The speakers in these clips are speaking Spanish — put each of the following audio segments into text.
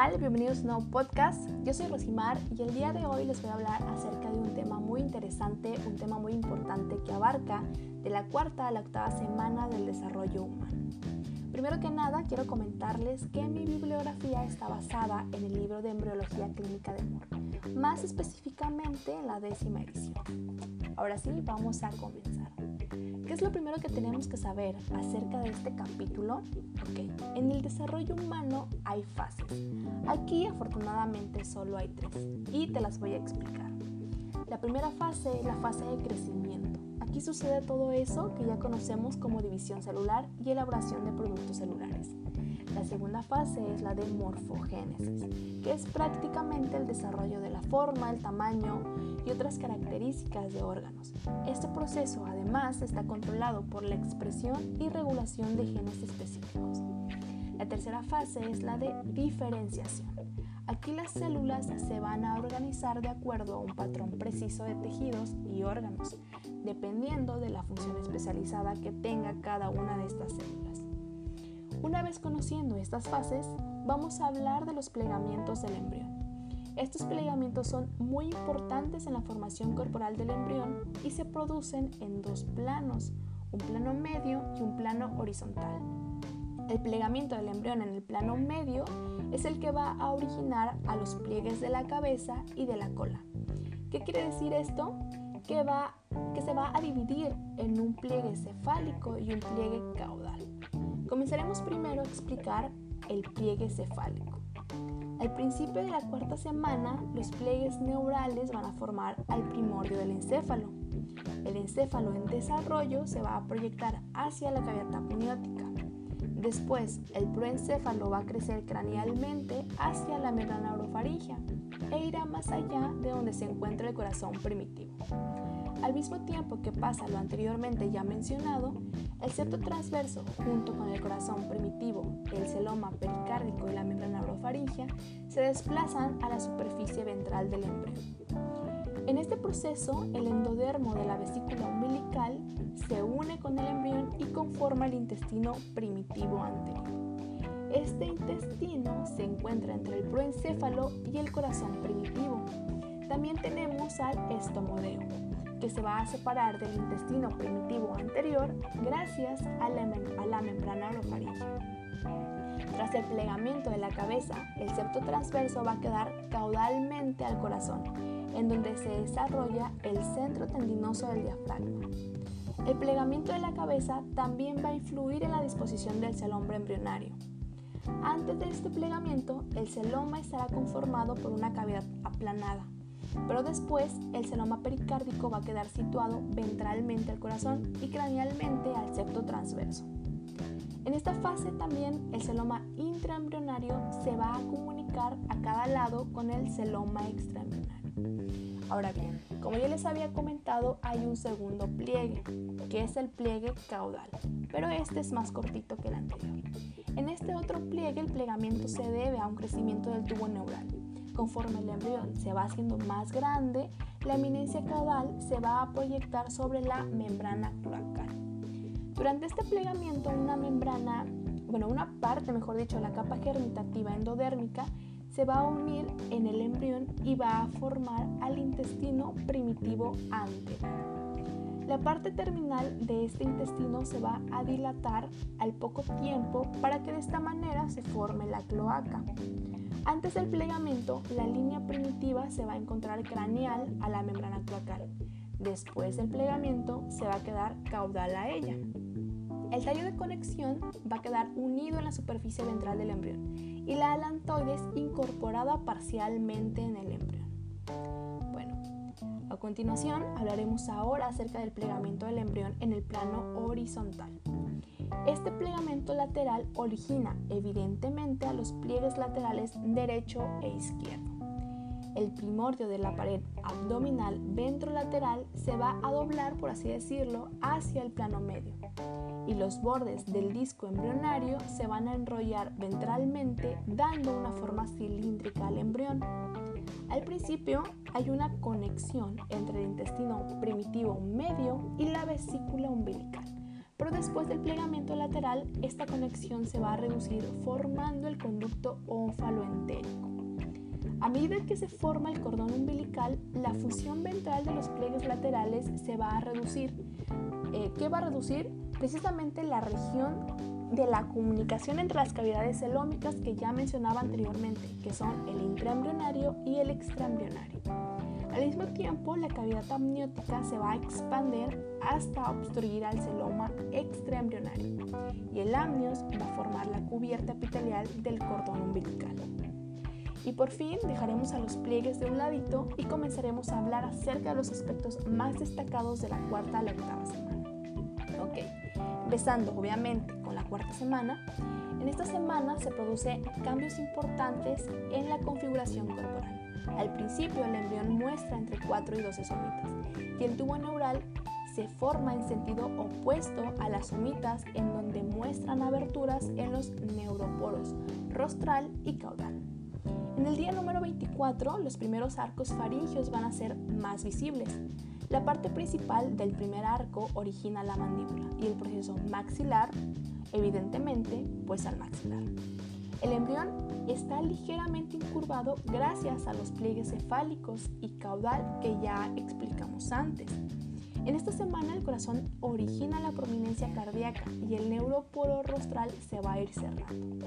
tal? Bienvenidos a un nuevo podcast. Yo soy Rosimar y el día de hoy les voy a hablar acerca de un tema muy interesante, un tema muy importante que abarca de la cuarta a la octava semana del desarrollo humano. Primero que nada, quiero comentarles que mi bibliografía está basada en el libro de embriología clínica de Moore, más específicamente en la décima edición. Ahora sí, vamos a comenzar. ¿Qué es lo primero que tenemos que saber acerca de este capítulo? Ok, en el desarrollo humano hay fases. Aquí afortunadamente solo hay tres y te las voy a explicar. La primera fase es la fase de crecimiento. Aquí sucede todo eso que ya conocemos como división celular y elaboración de productos celulares. La segunda fase es la de morfogénesis, que es prácticamente el desarrollo de la forma, el tamaño y otras características de órganos. Este proceso además está controlado por la expresión y regulación de genes específicos. La tercera fase es la de diferenciación. Aquí las células se van a organizar de acuerdo a un patrón preciso de tejidos y órganos, dependiendo de la función especializada que tenga cada una de estas células. Una vez conociendo estas fases, vamos a hablar de los plegamientos del embrión. Estos plegamientos son muy importantes en la formación corporal del embrión y se producen en dos planos, un plano medio y un plano horizontal. El plegamiento del embrión en el plano medio es el que va a originar a los pliegues de la cabeza y de la cola. ¿Qué quiere decir esto? Que, va, que se va a dividir en un pliegue cefálico y un pliegue caudal. Comenzaremos primero a explicar el pliegue cefálico. Al principio de la cuarta semana, los pliegues neurales van a formar al primordio del encéfalo. El encéfalo en desarrollo se va a proyectar hacia la cavidad amniótica. Después, el proencéfalo va a crecer cranealmente hacia la membrana orofaringea e irá más allá de donde se encuentra el corazón primitivo. Al mismo tiempo que pasa lo anteriormente ya mencionado, el septo transverso, junto con el corazón primitivo, el celoma pericárdico y la membrana orofaringea, se desplazan a la superficie ventral del embrión. En este proceso, el endodermo de la vesícula umbilical se une con el embrión y conforma el intestino primitivo anterior. Este intestino se encuentra entre el proencéfalo y el corazón primitivo. También tenemos al estomodeo, que se va a separar del intestino primitivo anterior gracias a la, membrana orofaringea. Tras el plegamiento de la cabeza, el septo transverso va a quedar caudalmente al corazón, en donde se desarrolla el centro tendinoso del diafragma. El plegamiento de la cabeza también va a influir en la disposición del celoma embrionario. Antes de este plegamiento, el celoma estará conformado por una cavidad aplanada, pero después el celoma pericárdico va a quedar situado ventralmente al corazón y cranealmente al septo transverso. En esta fase también el celoma intraembrionario se va a comunicar a cada lado con el celoma extraembrionario. Ahora bien, como ya les había comentado, hay un segundo pliegue, que es el pliegue caudal, pero este es más cortito que el anterior. Pliegue el plegamiento se debe a un crecimiento del tubo neural, Conforme el embrión se va haciendo más grande, la eminencia caudal se va a proyectar sobre la membrana cloacal. Durante este plegamiento, una membrana, bueno, una parte, mejor dicho, la capa germitativa endodérmica, se va a unir en el embrión y va a formar al intestino primitivo anterior. La parte terminal de este intestino se va a dilatar al poco tiempo para que de esta manera se forme la cloaca. Antes del plegamento, la línea primitiva se va a encontrar craneal a la membrana cloacal. Después del plegamiento, se va a quedar caudal a ella. El tallo de conexión va a quedar unido en la superficie ventral del embrión y la alantoides incorporada parcialmente en el embrión. Continuación hablaremos ahora acerca del plegamiento del embrión en el plano horizontal. Este plegamento lateral origina evidentemente a los pliegues laterales derecho e izquierdo. El primordio de la pared abdominal ventrolateral se va a doblar, por así decirlo, hacia el plano medio y los bordes del disco embrionario se van a enrollar ventralmente dando una forma cilíndrica al embrión. Al principio hay una conexión entre el intestino primitivo medio y la vesícula umbilical pero después del plegamiento lateral, esta conexión se va a reducir formando el conducto ónfalo-entérico. A medida que se forma el cordón umbilical, la fusión ventral de los pliegues laterales se va a reducir. Eh, ¿Qué va a reducir? Precisamente la región de la comunicación entre las cavidades celómicas que ya mencionaba anteriormente, que son el intraembrionario y el extraembrionario. Al mismo tiempo, la cavidad amniótica se va a expandir hasta obstruir al celoma extraembrionario y el amnios va a formar la cubierta epitelial del cordón umbilical. Y por fin dejaremos a los pliegues de un ladito y comenzaremos a hablar acerca de los aspectos más destacados de la cuarta a la octava semana. Ok, empezando obviamente con la cuarta semana, en esta semana se producen cambios importantes en la configuración corporal. Al principio el embrión muestra entre 4 y 12 somitas y el tubo neural se forma en sentido opuesto a las somitas en donde muestran aberturas en los neuroporos rostral y caudal. En el día número 24, los primeros arcos faringios van a ser más visibles. La parte principal del primer arco origina la mandíbula y el proceso maxilar, evidentemente, pues al maxilar. El embrión está ligeramente incurvado gracias a los pliegues cefálicos y caudal que ya explicamos antes. En esta semana el corazón origina la prominencia cardíaca y el neuroporo rostral se va a ir cerrando.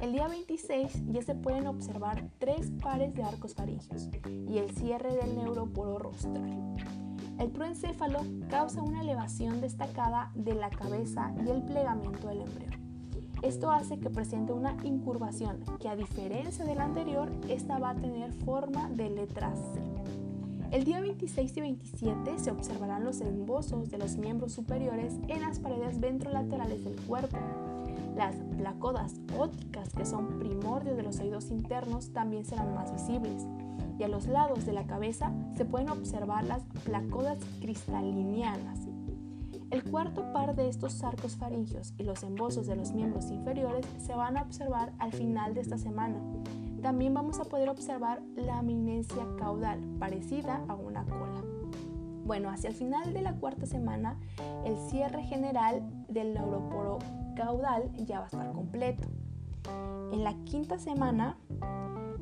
El día 26 ya se pueden observar tres pares de arcos faringios y el cierre del neuroporo rostral. El proencéfalo causa una elevación destacada de la cabeza y el plegamiento del embrión. Esto hace que presente una incurvación que a diferencia del anterior, esta va a tener forma de letra C. El día 26 y 27 se observarán los embosos de los miembros superiores en las paredes ventrolaterales del cuerpo las placodas ópticas, que son primordios de los oídos internos, también serán más visibles. Y a los lados de la cabeza se pueden observar las placodas cristalinianas. El cuarto par de estos arcos faringios y los embosos de los miembros inferiores se van a observar al final de esta semana. También vamos a poder observar la eminencia caudal, parecida a una cola. Bueno, hacia el final de la cuarta semana, el cierre general del neuroporo caudal ya va a estar completo. En la quinta semana,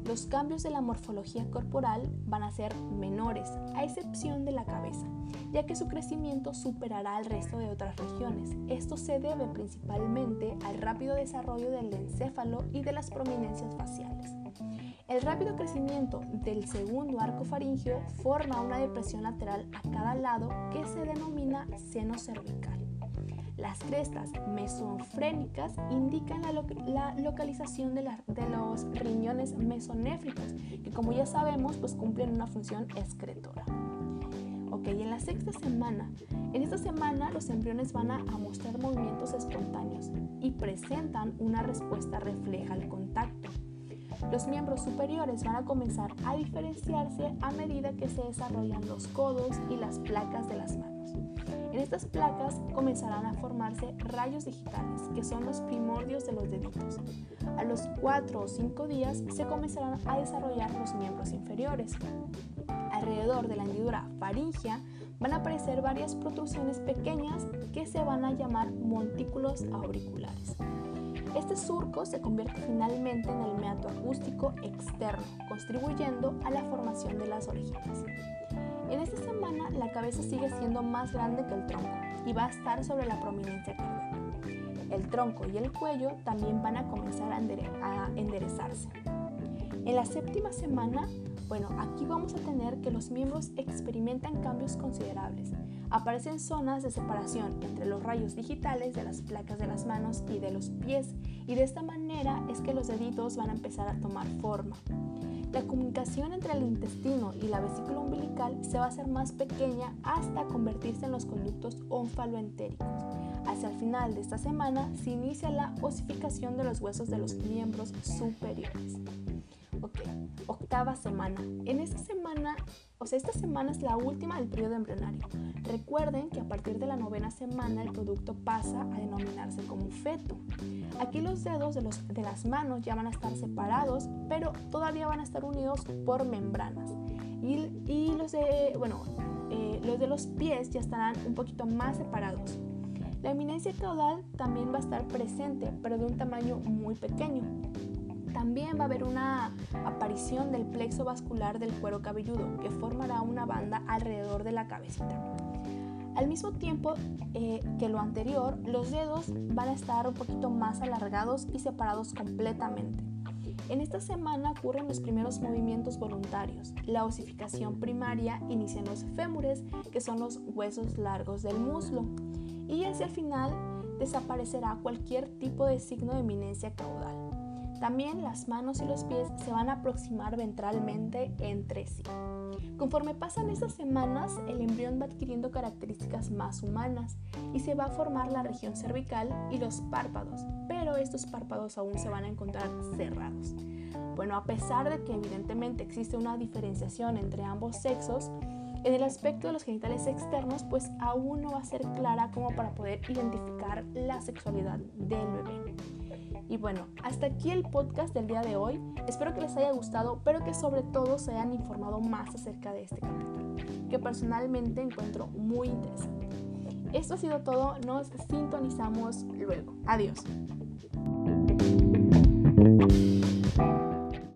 los cambios de la morfología corporal van a ser menores, a excepción de la cabeza, ya que su crecimiento superará al resto de otras regiones. Esto se debe principalmente al rápido desarrollo del encéfalo y de las prominencias faciales. El rápido crecimiento del segundo arco faringio forma una depresión lateral a cada lado que se denomina seno cervical. Las crestas mesofrénicas indican la, localización de, los riñones mesonéfricos, que como ya sabemos, pues cumplen una función excretora. Ok, en la sexta semana, en esta semana los embriones van a, a mostrar movimientos espontáneos y presentan una respuesta refleja al contacto. Los miembros superiores van a comenzar a diferenciarse a medida que se desarrollan los codos y las placas de las manos. En estas placas comenzarán a formarse rayos digitales, que son los primordios de los deditos. A los 4 o 5 días se comenzarán a desarrollar los miembros inferiores. Alrededor de la hendidura faringea van a aparecer varias protrusiones pequeñas que se van a llamar montículos auriculares. Este surco se convierte finalmente en el meato acústico externo, contribuyendo a la formación de las orejitas. En esta semana la cabeza sigue siendo más grande que el tronco y va a estar sobre la prominencia cardíaca. El tronco y el cuello también van a comenzar a, enderezarse. En la séptima semana, bueno, aquí vamos a tener que los miembros experimentan cambios considerables. Aparecen zonas de separación entre los rayos digitales de las placas de las manos y de los pies y de esta manera es que los deditos van a empezar a tomar forma. La comunicación entre el intestino y la vesícula umbilical se va a hacer más pequeña hasta convertirse en los conductos ónfaloentéricos. Hacia el final de esta semana se inicia la osificación de los huesos de los miembros superiores. Ok, octava semana. En esta semana, o sea, esta semana es la última del periodo embrionario. Recuerden que a partir de la novena semana el producto pasa a denominarse como feto. Aquí los dedos de, los, de las manos ya van a estar separados, pero todavía van a estar unidos por membranas. Y, y los, de, bueno, eh, los de los pies ya estarán un poquito más separados. La eminencia caudal también va a estar presente, pero de un tamaño muy pequeño. También va a haber una aparición del plexo vascular del cuero cabelludo, que formará una banda alrededor de la cabecita. Al mismo tiempo eh, que lo anterior, los dedos van a estar un poquito más alargados y separados completamente. En esta semana ocurren los primeros movimientos voluntarios. La osificación primaria inicia en los fémures, que son los huesos largos del muslo, y hacia el final desaparecerá cualquier tipo de signo de eminencia caudal. También las manos y los pies se van a aproximar ventralmente entre sí. Conforme pasan estas semanas, el embrión va adquiriendo características más humanas y se va a formar la región cervical y los párpados, pero estos párpados aún se van a encontrar cerrados. Bueno, a pesar de que evidentemente existe una diferenciación entre ambos sexos, en el aspecto de los genitales externos, pues aún no va a ser clara como para poder identificar la sexualidad del bebé. Y bueno, hasta aquí el podcast del día de hoy. Espero que les haya gustado, pero que sobre todo se hayan informado más acerca de este capítulo, que personalmente encuentro muy interesante. Esto ha sido todo, nos sintonizamos luego. Adiós.